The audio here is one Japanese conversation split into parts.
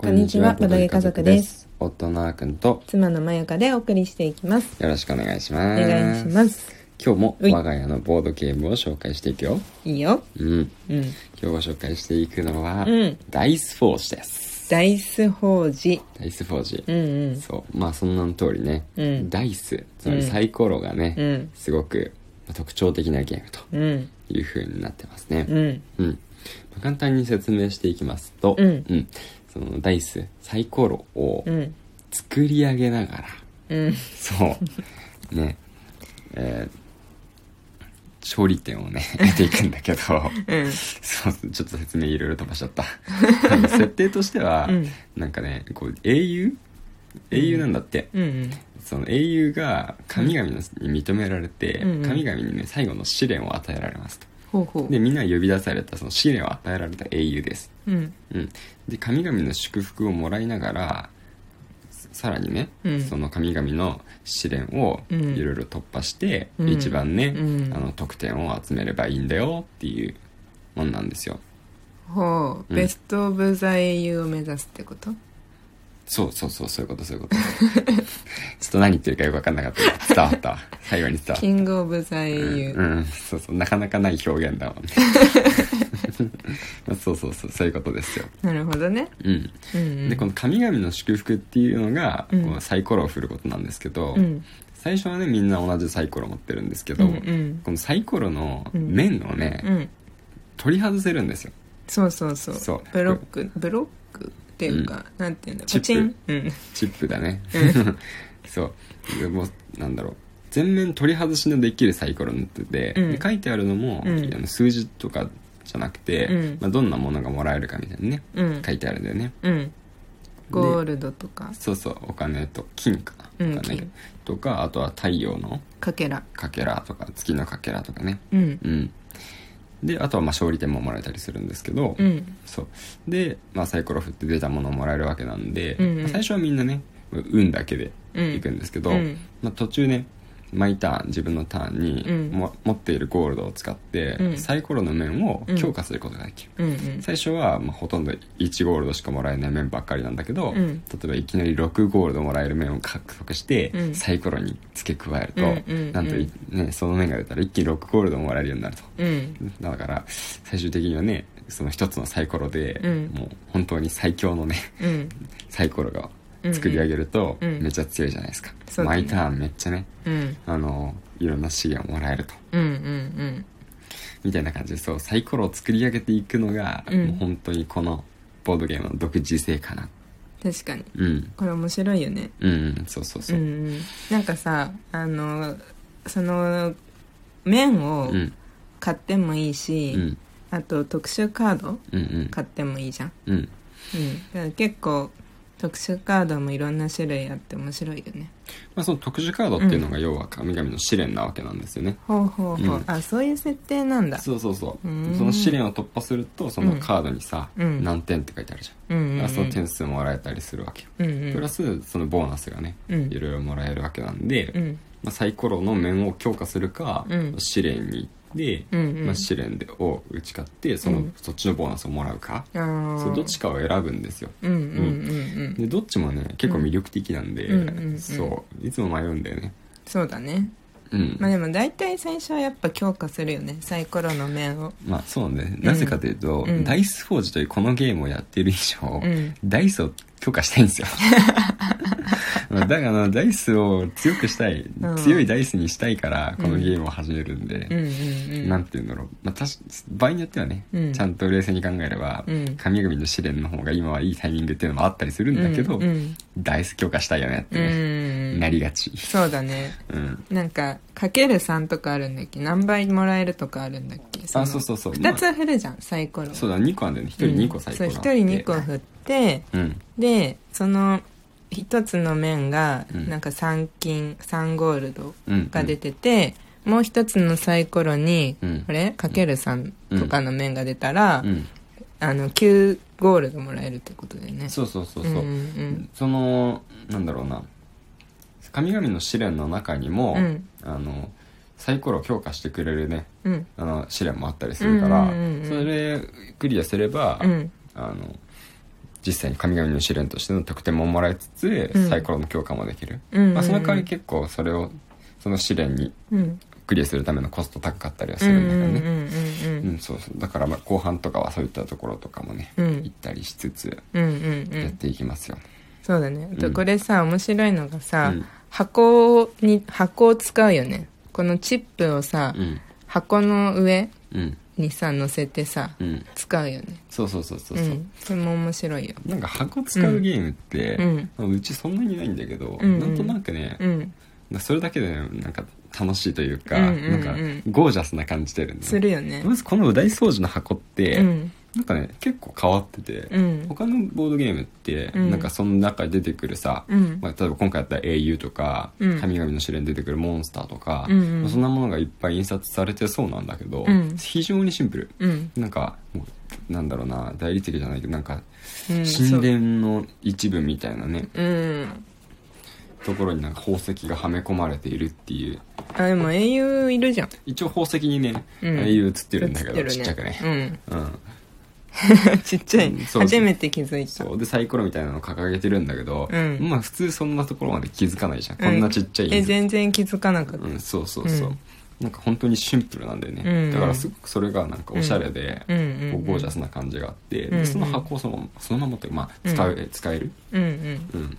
こんにちはボドゲ家族です。夫のあーくんと妻のまゆかでお送りしていきます。よろしくお願いしおます。願いします。今日もうい。我が家のボードゲームを紹介していくよ。いいよ。うん。うん。今日ご紹介していくのは、うん。ダイスフォージです。ダイス法事ダイスフォージ、うんうん。そう。まあその名の通りね、うん。ダイス。つまりサイコロがね、うん。すごく特徴的なゲームとうん。いう風になってますね。うん。うん、まあ簡単に説明していきますと、うんそのダイスサイコロをうん。作り上げながら、うん。そう。ね。えー勝利点をね 得ていくんだけどうん。そうちょっと説明いろいろ飛ばしちゃった。あの 設定としては、うん。なんかねこう英雄？英雄なんだって、うん。その英雄が神々のに認められて、うんうん。神々にね最後の試練を与えられますとほうほう。でみんな呼び出されたその試練を与えられた英雄です。うん。うん、で神々の祝福をもらいながらさらにね、うん。その神々の試練をうん。いろいろ突破して、うん。一番ね、うん。あの得点を集めればいいんだよっていうもんなんですよ。ほう。うん。ベスト・オブ・ザ・英雄を目指すってこと？そうそうそうそういうことそういうこと。ちょっと何言ってるかよく分かんなかった。伝わったわ。最後に伝わった。キング・オブ・ザ・英雄うん、そうそうなかなかない表現だもんね。ま あそうそうそうそういうことですよ。なるほどね。うん。うんうん。でこの神々の祝福っていうのが、うん。このサイコロを振ることなんですけど、うん。最初はねみんな同じサイコロ持ってるんですけど、うんうん。このサイコロのうん。面をね、うん。取り外せるんですよ。そうそうそう。そう。ブロック。ブロック？っていうか、なんていうんだチップ。パチン。うん。チップだね。う そう。でもうなんだろう。全面取り外しのできるサイコロになってて、うん。で書いてあるのも、うん。あの数字とかじゃなくて、うん。まあ、どんなものがもらえるかみたいなねうん。書いてあるんだよね。うん。ゴールドとか。そうそうお金と金かお金。金。とかあとは太陽のかけら。かけらとか月のかけらとかね。うん。うんであとはまあ勝利点ももらえたりするんですけど、うん。そう。で、まあ、サイコロ振って出たものをもらえるわけなんで、うんうん。まあ最初はみんなね運だけでいくんですけど、うん。まあ、途中ね毎ターン自分のターンにうん。も、持っているゴールドを使って、うん。サイコロの面を強化することができる、最初は、まあ、ほとんど1ゴールドしかもらえない面ばっかりなんだけど、うん。例えばいきなり6ゴールドもらえる面を獲得して、うん。サイコロに付け加えると、なんとい、ね、その面が出たら一気に6ゴールドもらえるようになると。うん。だから最終的にはねその一つのサイコロで、うん。もう本当に最強のねうん。サイコロが作り上げるとうん。うんめっちゃ強いじゃないですか、そうだね。毎ターンめっちゃねうん。あのいろんな資源をもらえると。うんうん。みたいな感じでそうサイコロを作り上げていくのが、うん。もう本当にこのボードゲームの独自性かな。確かに。うん。これ面白いよね。うんうん。そうそうそう。う、んうん。なんかさあのその面をうん。買ってもいいし、うん。あと特殊カードうんうん。買ってもいいじゃん。うん。うん。だから結構特殊カードもいろんな種類あって面白いよね。まあ、その特殊カードっていうのが要は神々の試練なわけなんですよね、ほうほうほう、うん。あそういう設定なんだ。そうそうそう。うん。その試練を突破するとそのカードにさ、うん。何点って書いてあるじゃん、うんうんその点数もらえたりするわけ。よ、うんうん。プラスそのボーナスがね、うん。いろいろもらえるわけなんで、うん。まあ、サイコロの面を強化するか、うん。試練に行って、うんうん。まあ、試練でを打ち勝ってその、うん。そっちのボーナスをもらうか、あー。そうどっちかを選ぶんですよ。うんうんうんうん。でどっちもね結構魅力的なんで、うんうんうん。うんそういつも迷うんだよね。そうだね。うん。まあでも大体最初はやっぱ強化するよね。サイコロの面を。まあそうね。なぜかというと、うん。ダイスフォージというこのゲームをやってる以上、うん。ダイスを強化したいんですよ。まあだからダイスを強くしたい、うん。強いダイスにしたいからこのゲームを始めるんで、うん。うんうんなんて言うんだろう、まあ、たし場合によってはね、うん。ちゃんと冷静に考えれば、うん。神々の試練の方が今はいいタイミングっていうのもあったりするんだけど、うん。うんダイス強化したいよねってうね、ん。なりがち、そうだね。うん、なんかかける3とかあるんだっけ？何倍もらえるとかあるんだっけ？あそうそうそう。2つ振るじゃんサイコロ。そうだ2個あるんだよね。1人2個サイコロあって、そう1人2個振ってうん。でその1つの面がうん。なんか3金3ゴールドうん。が出てて、もう1つのサイコロに、うん。これかける3とかの面が出たら、うん。あの9ゴールドもらえるってことだよね。そうそうそうそう、んうんそのなんだろうな。神々の試練の中にも、うん。あのサイコロを強化してくれるねうん。あの試練もあったりするから、うんうんうんうん。それクリアすれば、うん。あの実際に神々の試練としての得点ももらいつつ、うん。サイコロの強化もできる、うんうんうん。まあ、その代わり結構それをその試練にうん。クリアするためのコスト高かったりはすうんるんだけどね、うんうん。うんそうそう。だからまあ後半とかはそういったところとかもね、うん。行ったりしつつうんうんうん。うんやっていきますよ、そうだね。あうん。とこれさ面白いのがさ、うん。箱に箱を使うよね。このチップをさ、うん。箱の上うんにさ乗せてさうん。使うよね。そうそうそうそうそう、ん、それも面白いよ。なんか箱使うゲームって、うん。うちそんなにないんだけど、うんうん。なんとなくね、うん。それだけでねなんか楽しいというか、うんうんうんなんかゴージャスな感じてるんだよするよね。まずこのう大掃除の箱って、うんなんかね結構変わってて、うん。他のボードゲームって、うん。なんかその中に出てくるさ、うん。まあ、例えば今回やったら英雄とか、うん。神々の試練に出てくるモンスターとか、うんうん。まあそんなものがいっぱい印刷されてそうなんだけど、うん。非常にシンプル。うん。なんかもうなんだろうな大理石じゃないけどなんかうん神殿の一部みたいなね、ところになんか宝石がはめ込まれているっていう。あでも英雄いるじゃん。一応宝石にね、うん。英雄映ってるんだけど、映ってるちっちゃくね、うん。うん、ちっちゃい初めて気づいた。そう。でサイコロみたいなの掲げてるんだけど、うん。まあ普通そんなところまで気づかないじゃん、こんなちっちゃいえ全然気づかなかった。うん、そうそうそう、うん。なんか本当にシンプルなんだよね、うん。だからすごくそれがなんかおしゃれで、うん。うんこうゴージャスな感じがあって、うんうんでその箱をそのままそのままってまあ使う、使える、うんうん。うん。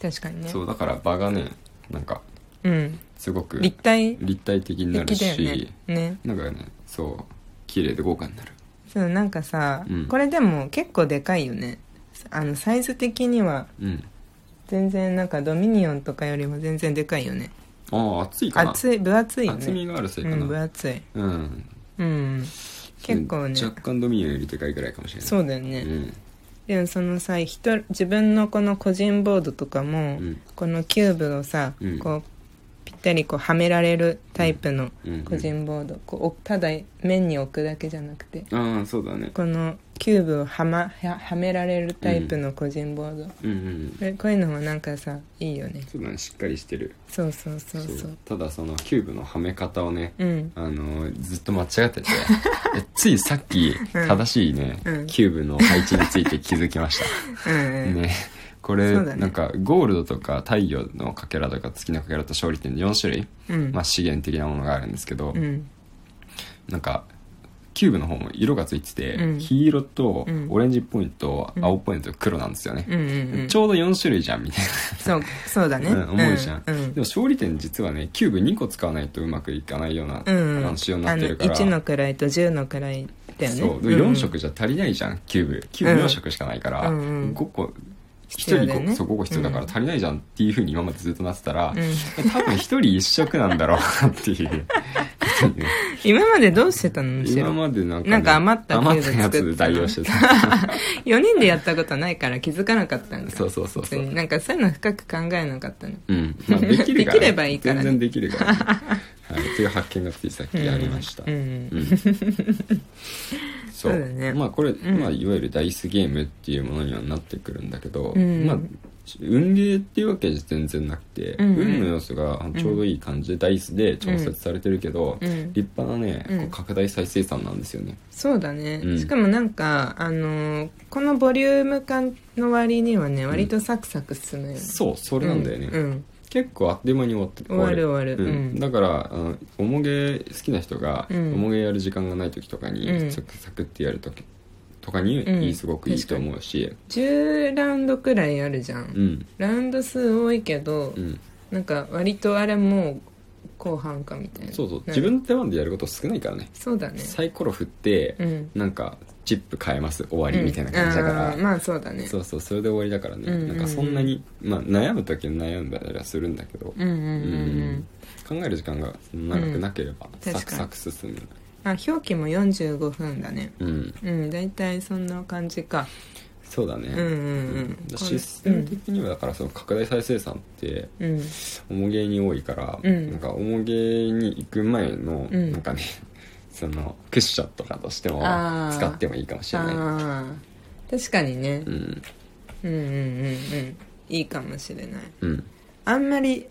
確かにね。そうだから場がねなんかうん。すごく立体？立体的になるし、ね。ね。なんかねそう綺麗で豪華になるそうなんかさ、うん。これでも結構でかいよね。あのサイズ的にはうん。全然なんかドミニオンとかよりも全然でかいよね。ああ厚いかな。厚い分厚いよね。厚みがあるせいかな。うん分厚い。うん。うん。結構ね。若干ドミニオンよりでかいぐらいかもしれない。そうだよね、うん。でもそのさ人自分のこの個人ボードとかも、うん。このキューブをさ、うん。こうぴったりこうはめられるタイプのうん個人ボード、こうおただ面に置くだけじゃなくてああそうだね。このキューブをは,、ま、ははめられるタイプの個人ボード、うんうんでこういうのもなんかさいいよね。そうだねしっかりしてる。そうそうそうそう。ただそのキューブのはめ方をね、うん。あのずっと間違っててえ ついさっきうん正しいね、うん。キューブの配置について気づきました。うんうん、ねこれ、そうだね。なんかゴールドとか太陽のかけらとか月のかけらと勝利点で4種類、うん。まあ、資源的なものがあるんですけど、うん。なんかキューブの方も色がついてて、うん。黄色とうん。オレンジポイント、うん。青ポイント黒なんですよね、うんうんうん。ちょうど4種類じゃんみたいな。そうそうだね、うん思うじゃん、うん。うん。でも勝利点実はねキューブ2個使わないとうまくいかないような、仕様になあのってるから。1の位と10の位だよね。そう。でん4色じゃ足りないじゃんキューブ。キューブ4色しかないから、うんうん。5個必要1だよね。人そう5個必要だからうん。足りないじゃんっていうふうに今までずっとなってたら、うん。多分1人1色なんだろうなっていう。今までどうしてたの今までなんか、ね、なんか余った余ったやつで代用してた。4人でやったことないから気づかなかったんだ。そうそうそうそう。なんかそういうの深く考えなかったの。うん、まあ、できるから、できればいいからね。全然できるから、ね、はい、う発見がついさっきありました、うんうん。うんそう。そうだね。まあこれ、ん。まあ、いわゆるダイスゲームっていうものにはなってくるんだけど、うんまあ運ゲーっていうわけじゃ全然なくて、うんうん。運の要素がちょうどいい感じでダイスで調節されてるけど、うん。立派なね、うん。拡大再生産なんですよね。そうだね、うん。しかもなんかあのーこのボリューム感の割にはね割とサクサク進むよね、そうそれなんだよね、うん。うん結構あっという間に終わって終わる終わる。うんうん。だからあのおもげ好きな人が、うん。おもげやる時間がない時とかに、うん。サクサクってやる時とかに、うん。いいすごくいいと思うし。10ラウンドくらいあるじゃん、うん。ラウンド数多いけど、うん。なんか割とあれもう後半かみたいな。そうそう。自分の手番でやること少ないからね。そうだね。サイコロ振って、うん。なんかチップ変えます終わりみたいな感じだから、うんまあそうだね。そうそうそれで終わりだからね、うんうんうん。なんかそんなに、まあ、悩む時は悩んだりはするんだけど、うんうん考える時間が長くなければ、うん。サクサク進む。あ表記も45分だね。うん。うん大体そんな感じか。そうだね、うんうんうん。だシステム的にはだからその拡大再生産ってうん。おもげに多いから、うん。なんかおもげに行く前の、うん。なんかねそのクッションとかとしても使ってもいいかもしれない。確かにね。うん。うんうんうんうん。いいかもしれない。うん。あんまり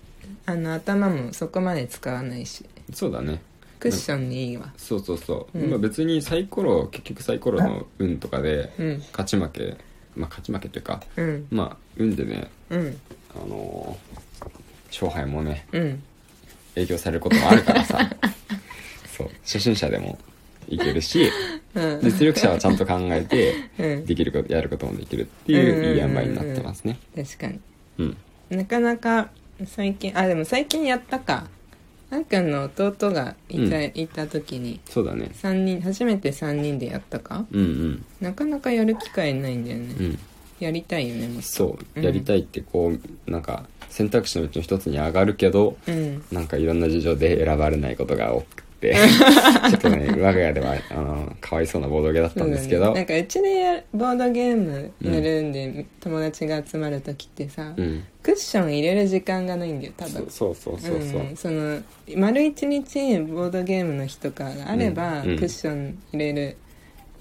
あの頭もそこまで使わないし。そうだね。クッションにいいわ。そうそうそう、うん。まあ別にサイコロ結局サイコロの運とかでうん。勝ち負けまあ、勝ち負けというかうん。まあ運でねうん。あのー勝敗もねうん。影響されることもあるからさ 初心者でもいけるし うん。実力者はちゃんと考えて うん。できることやることもできるっていういい塩梅になってますね。確かに。うん。なかなか最近あでも最近やったか。あんくんの弟がいた,、うん。いた時にそうだね。三人初めて3人でやったか？うんうん。なかなかやる機会ないんだよね、うん。やりたいよねもそう。やりたいってこうなんか選択肢のうちの一つに上がるけどうん。なんかいろんな事情で選ばれないことが多くて ちょっとね我が家ではあのかわいそうなボードゲーだったんですけど。ね。なんかうちでやボードゲームやるんで、友達が集まる時ってさ、うん。クッション入れる時間がないんだよ多分。そうそうそうそうそう。うん、その丸一日ボードゲームの日とかがあれば、うん。うん。クッション入れる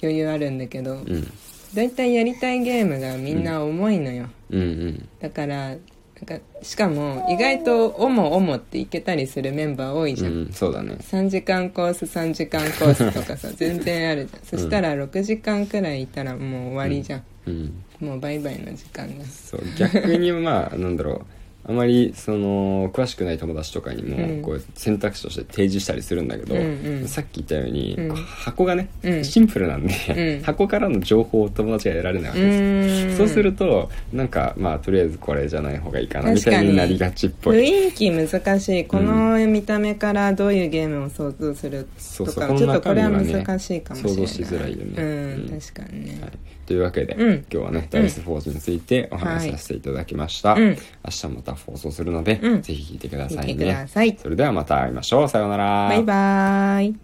余裕あるんだけど、うん。だいたいやりたいゲームがみんな重いのよ、うんうん。だからなんかしかも意外と「おもおも」っていけたりするメンバー多いじゃん、うんそうだね。3時間コース3時間コースとかさ 全然あるじゃん。そしたら6時間くらいいたらもう終わりじゃん、うん。もうバイバイの時間が。そう逆にまあなんだろうあまりその詳しくない友達とかにうん。もこう選択肢として提示したりするんだけど、うんうん。さっき言ったように、うん。箱がね、うん。シンプルなんで、うん。箱からの情報を友達が得られないわうけです、そうするとなんかまあとりあえずこれじゃない方がいいかなみたいになりがちっぽい。雰囲気難しい。この見た目からどういうゲームを想像するとかちょっとこれは難しいかもしれない。想像しづらいよね。確かにね、はい、というわけで、うん。今日はねダイスフォージについてお話しさせていただきました、明日また放送するので、うん。ぜひ聞いてくださいね。い。それではまた会いましょう。さようなら。バイバーイ